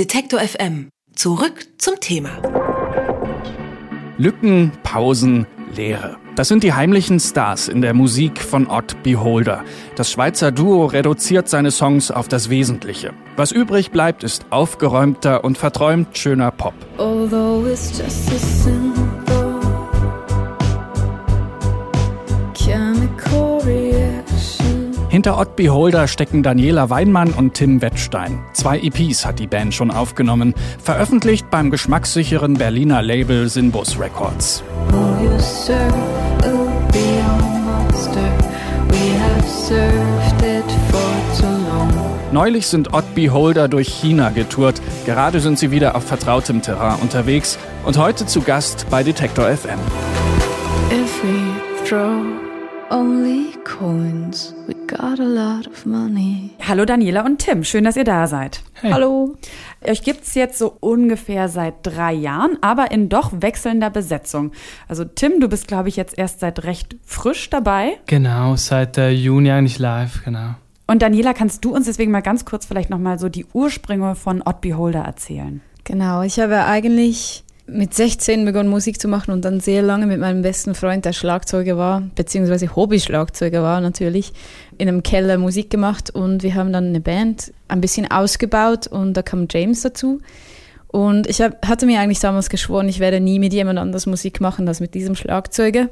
Detektor FM. Zurück zum Thema. Lücken, Pausen, Leere. Das sind die heimlichen Stars in der Musik von Odd Beholder. Das Schweizer Duo reduziert seine Songs auf das Wesentliche. Was übrig bleibt, ist aufgeräumter und verträumt schöner Pop. Although it's just a simple Hinter Odd Beholder stecken Daniela Weinmann und Tim Wettstein. Zwei EPs hat die Band schon aufgenommen, veröffentlicht beim geschmackssicheren Berliner Label Sinbus Records. Long. Neulich sind Odd Beholder durch China getourt. Gerade sind sie wieder auf vertrautem Terrain unterwegs und heute zu Gast bei Detektor FM. Only coins, we got a lot of money. Hallo Daniela und Tim, schön, dass ihr da seid. Hallo. Euch gibt's jetzt so ungefähr seit drei Jahren, aber in doch wechselnder Besetzung. Also Tim, du bist, glaube ich, jetzt erst seit recht frisch dabei. Genau, seit äh, Juni eigentlich live, genau. Und Daniela, kannst du uns deswegen mal ganz kurz vielleicht nochmal so die Ursprünge von Odd Beholder erzählen? Genau, ich habe eigentlich mit 16 begonnen Musik zu machen und dann sehr lange mit meinem besten Freund, der Schlagzeuger war, beziehungsweise Hobby-Schlagzeuger war natürlich, in einem Keller Musik gemacht und wir haben dann eine Band ein bisschen ausgebaut und da kam James dazu. Und ich hab, hatte mir eigentlich damals geschworen, ich werde nie mit jemand anders Musik machen als mit diesem Schlagzeuger.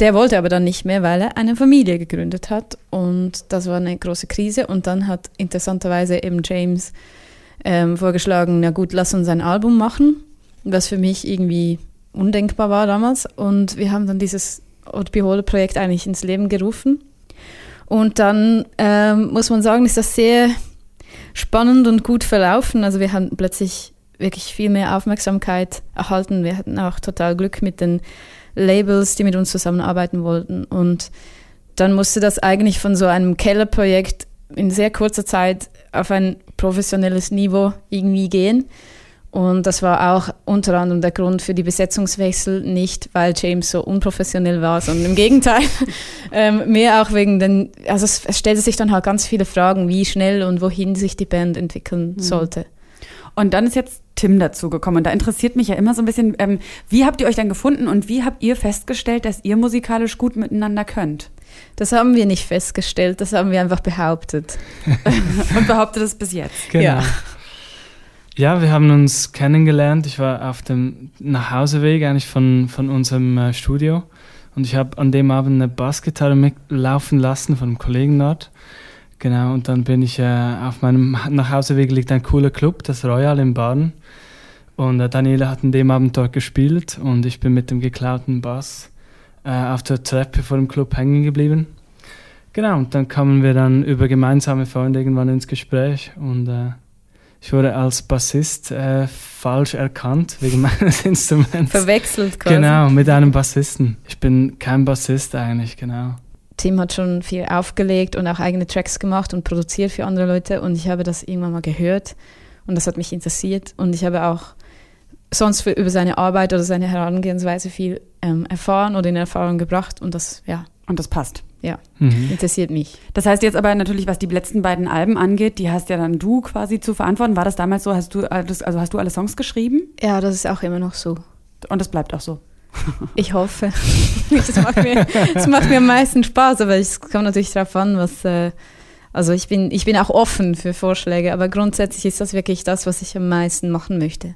Der wollte aber dann nicht mehr, weil er eine Familie gegründet hat und das war eine große Krise und dann hat interessanterweise eben James ähm, vorgeschlagen, na gut, lass uns ein Album machen, was für mich irgendwie undenkbar war damals. Und wir haben dann dieses Odd Beholder Projekt eigentlich ins Leben gerufen. Und dann ähm, muss man sagen, ist das sehr spannend und gut verlaufen. Also wir haben plötzlich wirklich viel mehr Aufmerksamkeit erhalten. Wir hatten auch total Glück mit den Labels, die mit uns zusammenarbeiten wollten. Und dann musste das eigentlich von so einem Kellerprojekt in sehr kurzer Zeit auf ein professionelles Niveau irgendwie gehen. Und das war auch unter anderem der Grund für die Besetzungswechsel, nicht weil James so unprofessionell war, sondern im Gegenteil. ähm, mehr auch wegen den, also es, es stellte sich dann halt ganz viele Fragen, wie schnell und wohin sich die Band entwickeln sollte. Und dann ist jetzt Tim dazugekommen. Und da interessiert mich ja immer so ein bisschen, ähm, wie habt ihr euch dann gefunden und wie habt ihr festgestellt, dass ihr musikalisch gut miteinander könnt? Das haben wir nicht festgestellt, das haben wir einfach behauptet. Und behauptet es bis jetzt. genau. Ja. Ja, wir haben uns kennengelernt. Ich war auf dem Nachhauseweg eigentlich von, von unserem äh, Studio und ich habe an dem Abend eine Bassgitarre mitlaufen lassen von einem Kollegen dort. Genau, und dann bin ich äh, auf meinem Nachhauseweg liegt ein cooler Club, das Royal in Baden. Und äh, Daniela hat an dem Abend dort gespielt und ich bin mit dem geklauten Bass äh, auf der Treppe vor dem Club hängen geblieben. Genau, und dann kamen wir dann über gemeinsame Freunde irgendwann ins Gespräch und äh, ich wurde als Bassist äh, falsch erkannt wegen meines Instruments. Verwechselt quasi. Genau, mit einem Bassisten. Ich bin kein Bassist eigentlich, genau. Tim hat schon viel aufgelegt und auch eigene Tracks gemacht und produziert für andere Leute und ich habe das irgendwann mal gehört und das hat mich interessiert und ich habe auch sonst für, über seine Arbeit oder seine Herangehensweise viel ähm, erfahren oder in Erfahrung gebracht und das, ja, Und das passt. Ja, Mhm. interessiert mich. Das heißt jetzt aber natürlich, was die letzten beiden Alben angeht, die hast ja dann du quasi zu verantworten. War das damals so? Hast du also hast du alle Songs geschrieben? Ja, das ist auch immer noch so. Und das bleibt auch so. Ich hoffe. das, macht mir, das macht mir am meisten Spaß, aber es kommt natürlich darauf an, was. Äh, also ich bin, ich bin auch offen für Vorschläge, aber grundsätzlich ist das wirklich das, was ich am meisten machen möchte.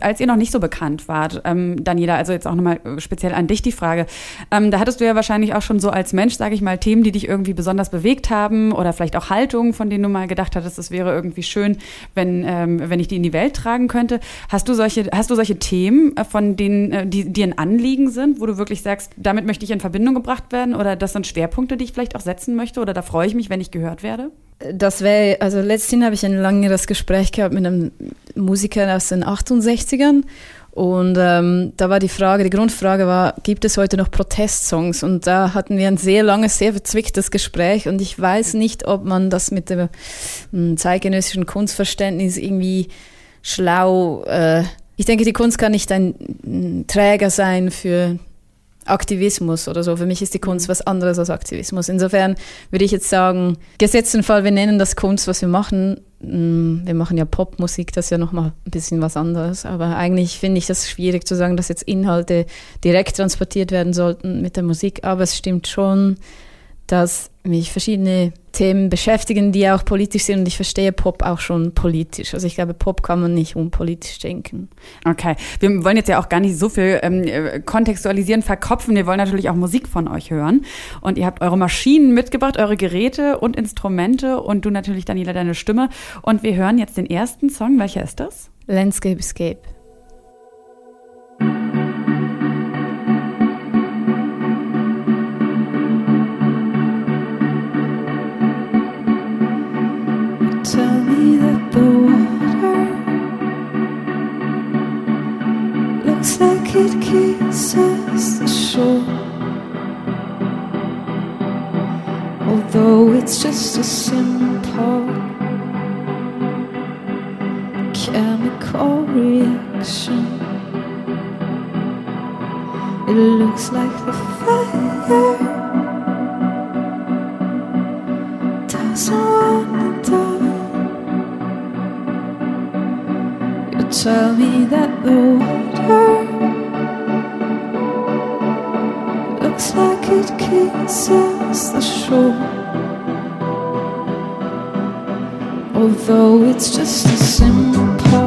Als ihr noch nicht so bekannt wart, ähm, Daniela, also jetzt auch nochmal speziell an dich die Frage. Ähm, da hattest du ja wahrscheinlich auch schon so als Mensch, sage ich mal, Themen, die dich irgendwie besonders bewegt haben oder vielleicht auch Haltungen, von denen du mal gedacht hattest, es wäre irgendwie schön, wenn, ähm, wenn ich die in die Welt tragen könnte. Hast du solche, hast du solche Themen, äh, von denen, äh, die dir ein Anliegen sind, wo du wirklich sagst, damit möchte ich in Verbindung gebracht werden oder das sind Schwerpunkte, die ich vielleicht auch setzen möchte oder da freue ich mich, wenn ich gehört werde? Das wäre, also letztens habe ich ein längeres Gespräch gehabt mit einem Musiker aus den 68ern und ähm, da war die Frage, die Grundfrage war, gibt es heute noch Protestsongs? Und da hatten wir ein sehr langes, sehr verzwicktes Gespräch und ich weiß nicht, ob man das mit dem ähm, zeitgenössischen Kunstverständnis irgendwie schlau, äh, ich denke, die Kunst kann nicht ein mm, Träger sein für Aktivismus oder so. Für mich ist die Kunst was anderes als Aktivismus. Insofern würde ich jetzt sagen, gesetzten Fall, wir nennen das Kunst, was wir machen. Mm, Wir machen ja Popmusik, das ist ja nochmal ein bisschen was anderes. Aber eigentlich finde ich das schwierig zu sagen, dass jetzt Inhalte direkt transportiert werden sollten mit der Musik. Aber es stimmt schon, dass mich verschiedene Themen beschäftigen, die auch politisch sind. Und ich verstehe Pop auch schon politisch. Also ich glaube, Pop kann man nicht unpolitisch denken. Okay, wir wollen jetzt ja auch gar nicht so viel ähm, äh, kontextualisieren, verkopfen. Wir wollen natürlich auch Musik von euch hören. Und ihr habt eure Maschinen mitgebracht, eure Geräte und Instrumente und du natürlich, Daniela, deine Stimme. Und wir hören jetzt den ersten Song. Welcher ist das? Landscape Escape. Although it's just a simple chemical reaction, it looks like the fire doesn't wanna die. You tell me that the water looks like it kisses the shore. Although it's just a simple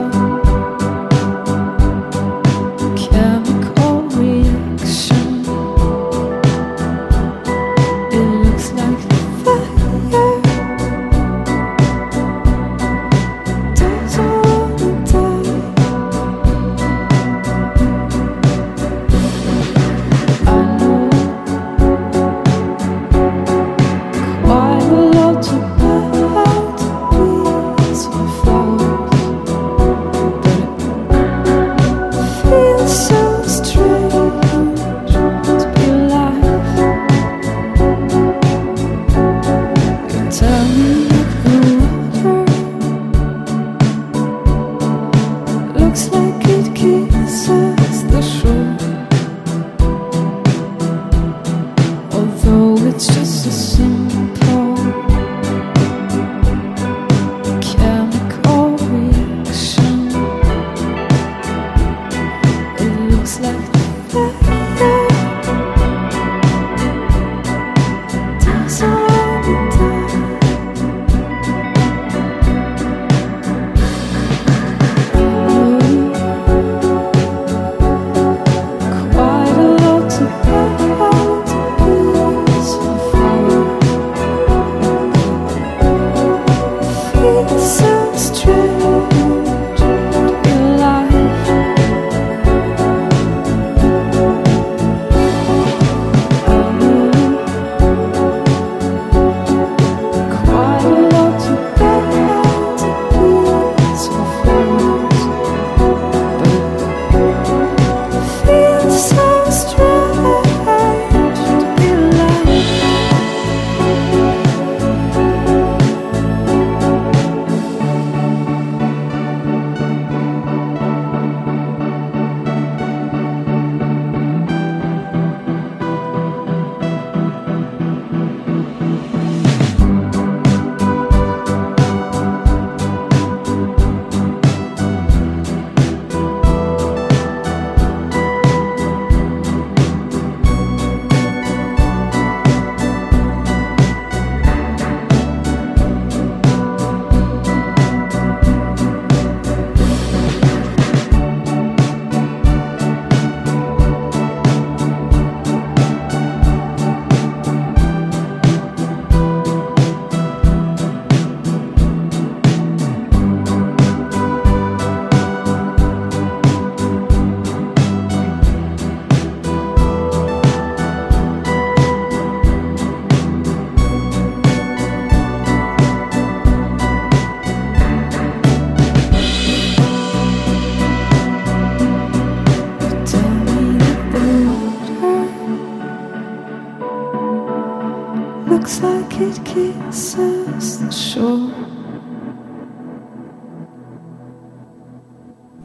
it kisses the shore.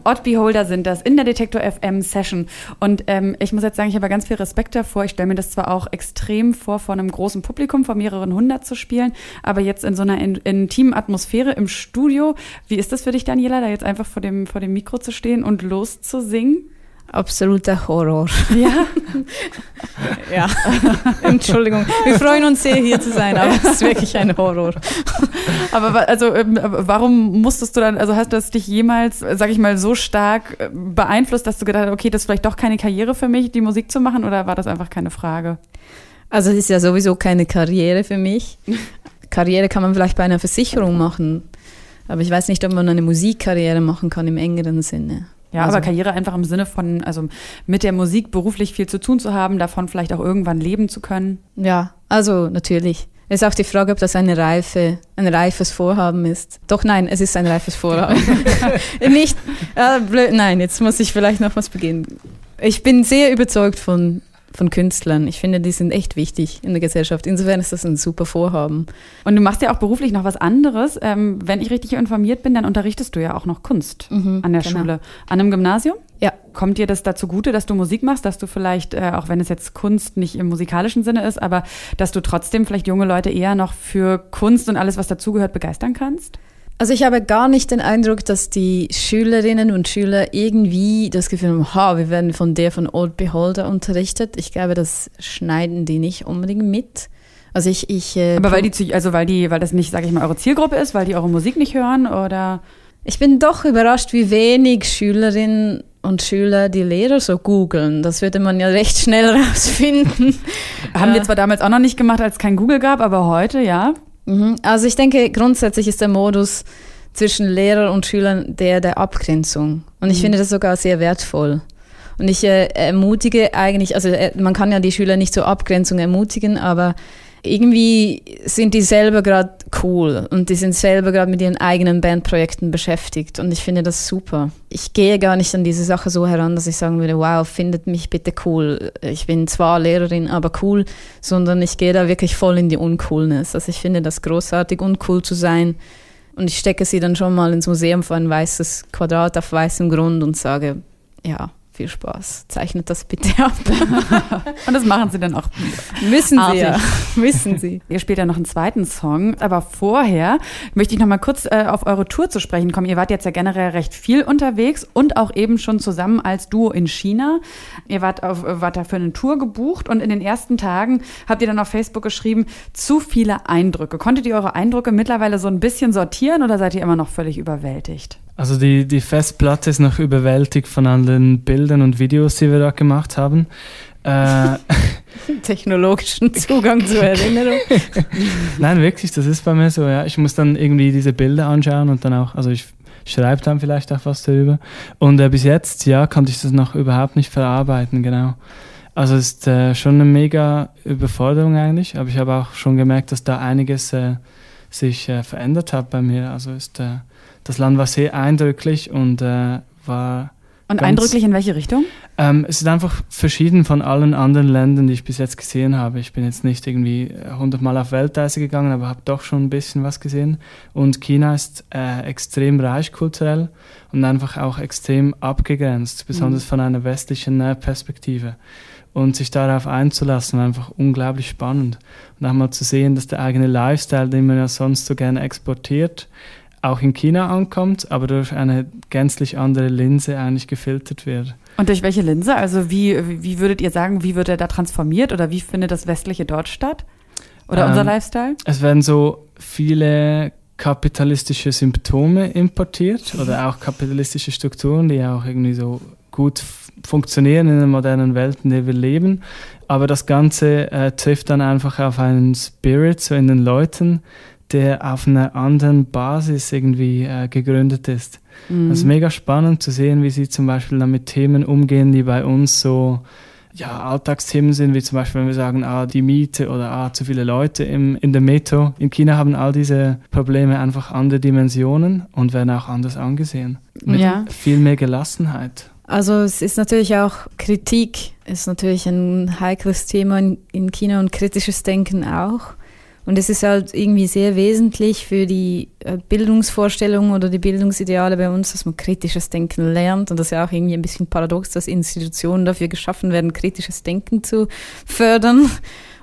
Odd Beholder sind das in der Detektor FM Session. Und ähm, ich muss jetzt sagen, ich habe ganz viel Respekt davor. Ich stelle mir das zwar auch extrem vor, vor einem großen Publikum von mehreren hundert zu spielen, aber jetzt in so einer in, intimen Atmosphäre im Studio. Wie ist das für dich, Daniela, da jetzt einfach vor dem, vor dem Mikro zu stehen und loszusingen? Absoluter Horror. Ja. Ja, Entschuldigung. Wir freuen uns sehr, hier zu sein, aber es ist wirklich ein Horror. Aber also, ähm, warum musstest du dann, also hast das dich jemals, sag ich mal, so stark äh, beeinflusst, dass du gedacht hast, okay, das ist vielleicht doch keine Karriere für mich, die Musik zu machen, oder war das einfach keine Frage? Also es ist ja sowieso keine Karriere für mich. Karriere kann man vielleicht bei einer Versicherung machen, aber ich weiß nicht, ob man eine Musikkarriere machen kann im engeren Sinne. Ja, Also- aber Karriere einfach im Sinne von, also mit der Musik beruflich viel zu tun zu haben, davon vielleicht auch irgendwann leben zu können. Ja, also natürlich. Es ist auch die Frage, ob das eine reife, ein reifes Vorhaben ist. Doch nein, es ist ein reifes Vorhaben. Nicht, äh, blöd, nein, jetzt muss ich vielleicht noch was beginnen. Ich bin sehr überzeugt von, von Künstlern. Ich finde, die sind echt wichtig in der Gesellschaft. Insofern ist das ein super Vorhaben. Und du machst ja auch beruflich noch was anderes. Ähm, wenn ich richtig informiert bin, dann unterrichtest du ja auch noch Kunst an der genau. Schule. An einem Gymnasium? Ja. Kommt dir das dazu gute, dass du Musik machst, dass du vielleicht, äh, auch wenn es jetzt Kunst nicht im musikalischen Sinne ist, aber dass du trotzdem vielleicht junge Leute eher noch für Kunst und alles, was dazugehört, begeistern kannst? Also ich habe gar nicht den Eindruck, dass die Schülerinnen und Schüler irgendwie das Gefühl haben, ha, wir werden von der von Old Beholder unterrichtet. Ich glaube, das schneiden die nicht unbedingt mit. Also ich, ich äh, Aber weil die, also weil die, weil das nicht, sage ich mal, eure Zielgruppe ist, weil die eure Musik nicht hören oder? Ich bin doch überrascht, wie wenig Schülerinnen und Schüler die Lehrer so googeln. Das würde man ja recht schnell rausfinden. Haben wir zwar damals auch noch nicht gemacht, als es kein Google gab, aber heute, ja. Mhm. Also ich denke, grundsätzlich ist der Modus zwischen Lehrer und Schülern der der Abgrenzung. Und ich finde das sogar sehr wertvoll. Und ich äh, ermutige eigentlich, also äh, man kann ja die Schüler nicht zur Abgrenzung ermutigen, aber irgendwie sind die selber gerade cool und die sind selber gerade mit ihren eigenen Bandprojekten beschäftigt und ich finde das super. Ich gehe gar nicht an diese Sache so heran, dass ich sagen würde, wow, findet mich bitte cool. Ich bin zwar Lehrerin, aber cool, sondern ich gehe da wirklich voll in die Uncoolness. Also ich finde das großartig, uncool zu sein und ich stecke sie dann schon mal ins Museum vor ein weißes Quadrat auf weißem Grund und sage, ja, viel Spaß, zeichnet das bitte ab. Und das machen sie dann auch. Müssen sie ja, müssen sie. Ihr spielt ja noch einen zweiten Song, aber vorher möchte ich noch mal kurz äh, auf eure Tour zu sprechen kommen. Ihr wart jetzt ja generell recht viel unterwegs und auch eben schon zusammen als Duo in China. Ihr wart, auf, wart dafür eine Tour gebucht und in den ersten Tagen habt ihr dann auf Facebook geschrieben, zu viele Eindrücke. Konntet ihr eure Eindrücke mittlerweile so ein bisschen sortieren oder seid ihr immer noch völlig überwältigt? Also die, die Festplatte ist noch überwältigt von all den Bildern und Videos, die wir da gemacht haben. Äh, Technologischen Zugang zur Erinnerung. nein, wirklich, das ist bei mir so. Ja, ich muss dann irgendwie diese Bilder anschauen und dann auch, also ich schreibe dann vielleicht auch was darüber. Und äh, bis jetzt, ja, konnte ich das noch überhaupt nicht verarbeiten, genau. Also es ist äh, schon eine mega Überforderung eigentlich, aber ich habe auch schon gemerkt, dass da einiges äh, sich äh, verändert hat bei mir. Also ist äh, das Land war sehr eindrücklich und äh, war Und Ganz- eindrücklich in welche Richtung? ähm, es ist einfach verschieden von allen anderen Ländern, die ich bis jetzt gesehen habe. Ich bin jetzt nicht irgendwie äh, hundertmal auf Weltreise gegangen, aber habe doch schon ein bisschen was gesehen. Und China ist äh, extrem reich kulturell und einfach auch extrem abgegrenzt, besonders von einer westlichen äh, Perspektive. Und sich darauf einzulassen, einfach unglaublich spannend. Und auch mal zu sehen, dass der eigene Lifestyle, den man ja sonst so gerne exportiert, auch in China ankommt, aber durch eine gänzlich andere Linse eigentlich gefiltert wird. Und durch welche Linse? Also wie, wie würdet ihr sagen, wie wird er da transformiert oder wie findet das Westliche dort statt? Oder Ähm, unser Lifestyle? Es werden so viele kapitalistische Symptome importiert oder auch kapitalistische Strukturen, die ja auch irgendwie so gut funktionieren in der modernen Welt, in der wir leben. Aber das Ganze äh, trifft dann einfach auf einen Spirit so in den Leuten, der auf einer anderen Basis irgendwie äh, gegründet ist. Mhm. Das ist mega spannend zu sehen, wie sie zum Beispiel dann mit Themen umgehen, die bei uns so ja, Alltagsthemen sind, wie zum Beispiel, wenn wir sagen, ah, die Miete oder ah, zu viele Leute im, in der Metro. In China haben all diese Probleme einfach andere Dimensionen und werden auch anders angesehen. Mit Ja. viel mehr Gelassenheit. Also es ist natürlich auch Kritik, ist natürlich ein heikles Thema in, in China und kritisches Denken auch. Und es ist halt irgendwie sehr wesentlich für die äh, Bildungsvorstellungen oder die Bildungsideale bei uns, dass man kritisches Denken lernt. Und das ist ja auch irgendwie ein bisschen paradox, dass Institutionen dafür geschaffen werden, kritisches Denken zu fördern.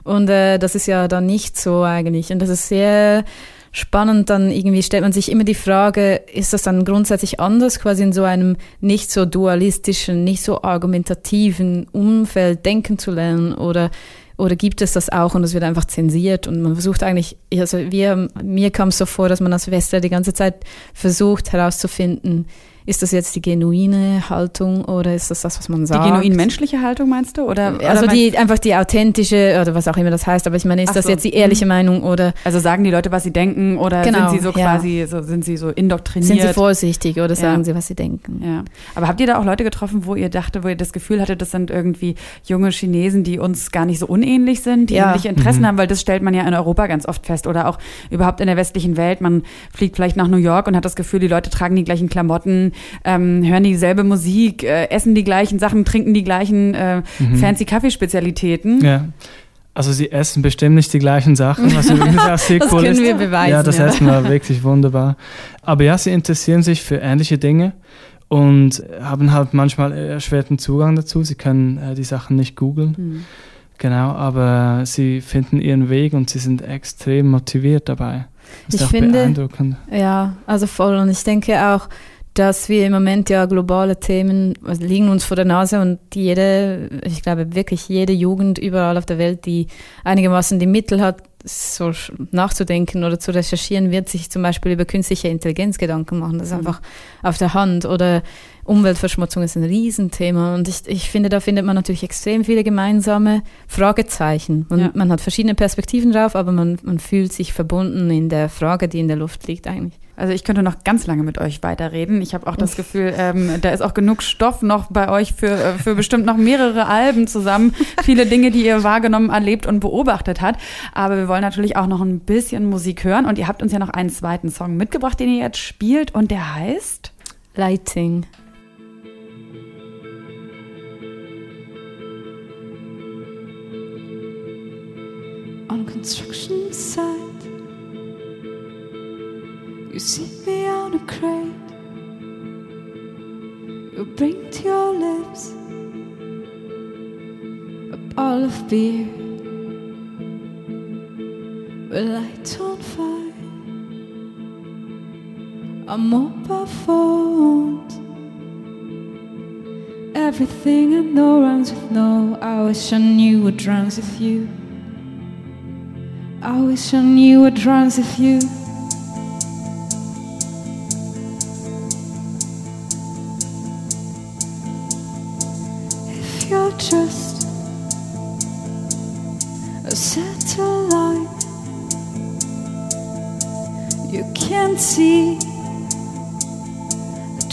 Und äh, das ist ja dann nicht so eigentlich. Und das ist sehr spannend, dann irgendwie stellt man sich immer die Frage, ist das dann grundsätzlich anders, quasi in so einem nicht so dualistischen, nicht so argumentativen Umfeld denken zu lernen? Oder oder gibt es das auch und es wird einfach zensiert und man versucht eigentlich, also wir, mir kam es so vor, dass man als Westler die ganze Zeit versucht herauszufinden, ist das jetzt die genuine Haltung oder ist das das, was man sagt? Die genuin menschliche Haltung meinst du? Oder, also oder die, einfach die authentische oder was auch immer das heißt, aber ich meine, ist Ach das so. jetzt die ehrliche Mhm. Meinung oder also sagen die Leute, was sie denken oder Genau, sind sie so ja. quasi, so, sind sie so indoktriniert? sind sie vorsichtig oder sagen Ja. sie, was sie denken? Ja. Aber habt ihr da auch Leute getroffen, wo ihr dachte, wo ihr das Gefühl hattet, das sind irgendwie junge Chinesen, die uns gar nicht so unähnlich sind, die Ja. ähnliche Interessen haben, weil das stellt man ja in Europa ganz oft fest oder auch überhaupt in der westlichen Welt. Man fliegt vielleicht nach New York und hat das Gefühl, die Leute tragen die gleichen Klamotten, ähm, hören dieselbe Musik, äh, essen die gleichen Sachen, trinken die gleichen äh, fancy Kaffeespezialitäten. Ja. Also sie essen bestimmt nicht die gleichen Sachen, was übrigens auch sehr Das cool können ist. wir beweisen. ja, das ja. Essen war wirklich wunderbar. Aber ja, sie interessieren sich für ähnliche Dinge und haben halt manchmal erschwerten Zugang dazu. Sie können äh, die Sachen nicht googeln. Hm. Genau, aber sie finden ihren Weg und sie sind extrem motiviert dabei. Das ist Ich auch finde- beeindruckend. Ja, also voll. Und ich denke auch, dass wir im Moment ja globale Themen also liegen uns vor der Nase und jede, ich glaube wirklich jede Jugend überall auf der Welt, die einigermaßen die Mittel hat, so nachzudenken oder zu recherchieren, wird sich zum Beispiel über künstliche Intelligenz Gedanken machen. Das ist Mhm. einfach auf der Hand. Oder Umweltverschmutzung ist ein Riesenthema. Und ich, ich finde, da findet man natürlich extrem viele gemeinsame Fragezeichen. Und Ja. man hat verschiedene Perspektiven drauf, aber man, man fühlt sich verbunden in der Frage, die in der Luft liegt eigentlich. Also ich könnte noch ganz lange mit euch weiterreden. Ich habe auch das Gefühl, ähm, da ist auch genug Stoff noch bei euch für, äh, für bestimmt noch mehrere Alben zusammen. Viele Dinge, die ihr wahrgenommen, erlebt und beobachtet habt. Aber wir wollen natürlich auch noch ein bisschen Musik hören. Und ihr habt uns ja noch einen zweiten Song mitgebracht, den ihr jetzt spielt. Und der heißt? Lighting. on construction site. You see me on a crate. You bring to your lips a bottle of beer. We light on fire. Our mobile phones. Everything I know rhymes with no. I wish I knew what rhymes with you. I wish I knew what rhymes with you.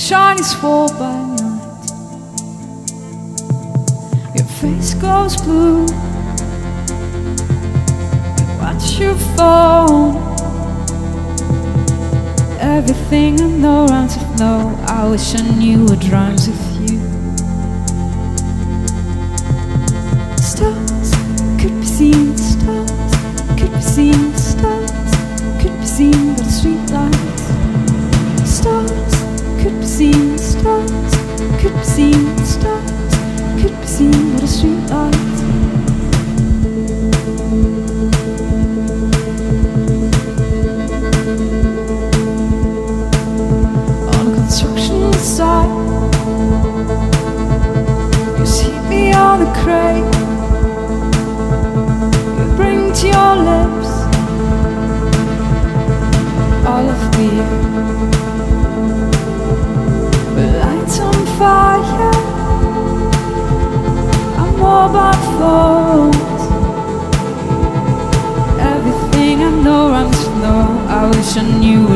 The Chinese wall by night. Your face goes blue. Watch your phone. Everything I know rhymes with no. I wish I knew what rhymes with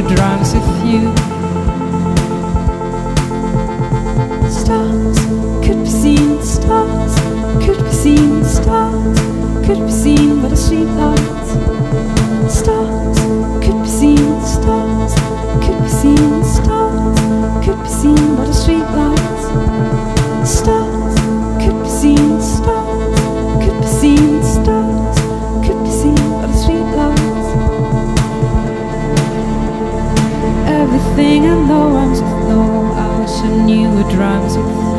knew what with you. Stars could be seen, stars could be seen, stars could be seen by the streetlights. Stars singing the ones, no, I'll send you a drums.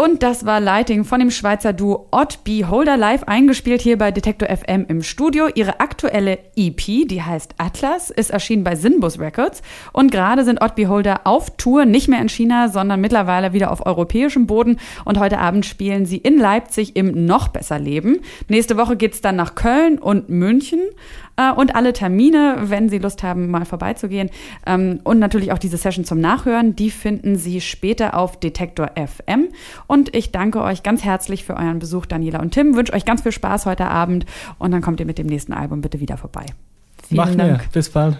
Und das war Lighting von dem Schweizer Duo Odd Beholder live eingespielt hier bei Detektor FM im Studio. Ihre aktuelle EP, die heißt Atlas, ist erschienen bei Sinbus Records. Und gerade sind Odd Beholder auf Tour, nicht mehr in China, sondern mittlerweile wieder auf europäischem Boden. Und heute Abend spielen sie in Leipzig im Noch besser Leben. Nächste Woche geht's dann nach Köln und München. Äh, und alle Termine, wenn Sie Lust haben, mal vorbeizugehen. Ähm, und natürlich auch diese Session zum Nachhören, die finden Sie später auf Detektor FM. Und ich danke euch ganz herzlich für euren Besuch, Daniela und Tim. Wünsche euch ganz viel Spaß heute Abend und dann kommt ihr mit dem nächsten Album bitte wieder vorbei. Vielen Machen Dank. wir. Bis bald.